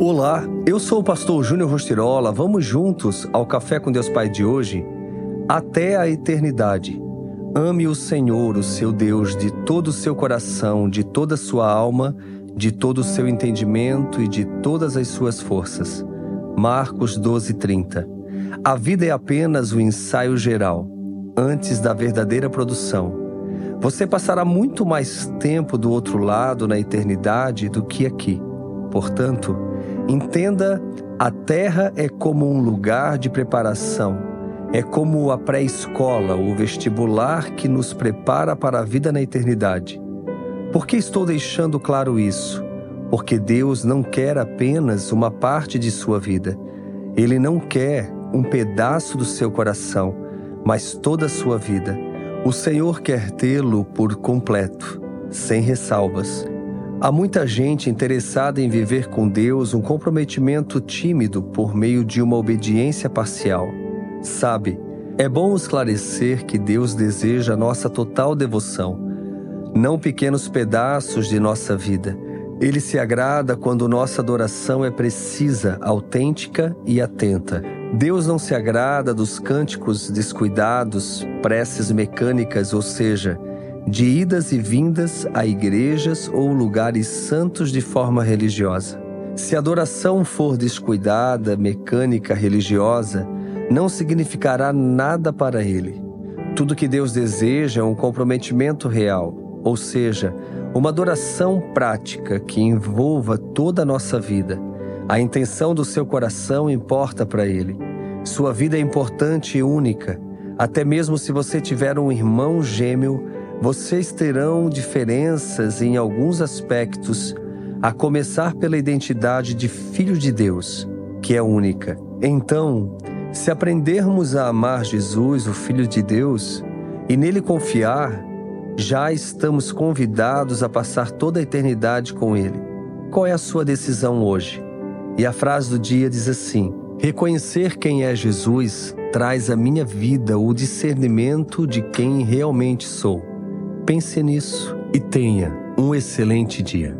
Olá, eu sou o pastor Júnior Rostirola. Vamos juntos ao Café com Deus Pai de hoje? Até a eternidade. Ame o Senhor, o seu Deus, de todo o seu coração, de toda a sua alma, de todo o seu entendimento e de todas as suas forças. Marcos 12:30. A vida é apenas o ensaio geral, antes da verdadeira produção. Você passará muito mais tempo do outro lado na eternidade do que aqui. Portanto, entenda: a terra é como um lugar de preparação, é como a pré-escola, o vestibular que nos prepara para a vida na eternidade. Por que estou deixando claro isso? Porque Deus não quer apenas uma parte de sua vida. Ele não quer um pedaço do seu coração, mas toda a sua vida. O Senhor quer tê-lo por completo, sem ressalvas. Há muita gente interessada em viver com Deus um comprometimento tímido por meio de uma obediência parcial. Sabe, é bom esclarecer que Deus deseja nossa total devoção, não pequenos pedaços de nossa vida. Ele se agrada quando nossa adoração é precisa, autêntica e atenta. Deus não se agrada dos cânticos descuidados, preces mecânicas, ou seja, de idas e vindas a igrejas ou lugares santos de forma religiosa. Se a adoração for descuidada, mecânica, religiosa, não significará nada para ele. Tudo que Deus deseja é um comprometimento real, ou seja, uma adoração prática que envolva toda a nossa vida. A intenção do seu coração importa para ele. Sua vida é importante e única. Até mesmo se você tiver um irmão gêmeo, vocês terão diferenças em alguns aspectos, a começar pela identidade de filho de Deus, que é única. Então, se aprendermos a amar Jesus, o Filho de Deus, e nele confiar, já estamos convidados a passar toda a eternidade com Ele. Qual é a sua decisão hoje? E a frase do dia diz assim: Reconhecer quem é Jesus traz à minha vida o discernimento de quem realmente sou. Pense nisso e tenha um excelente dia.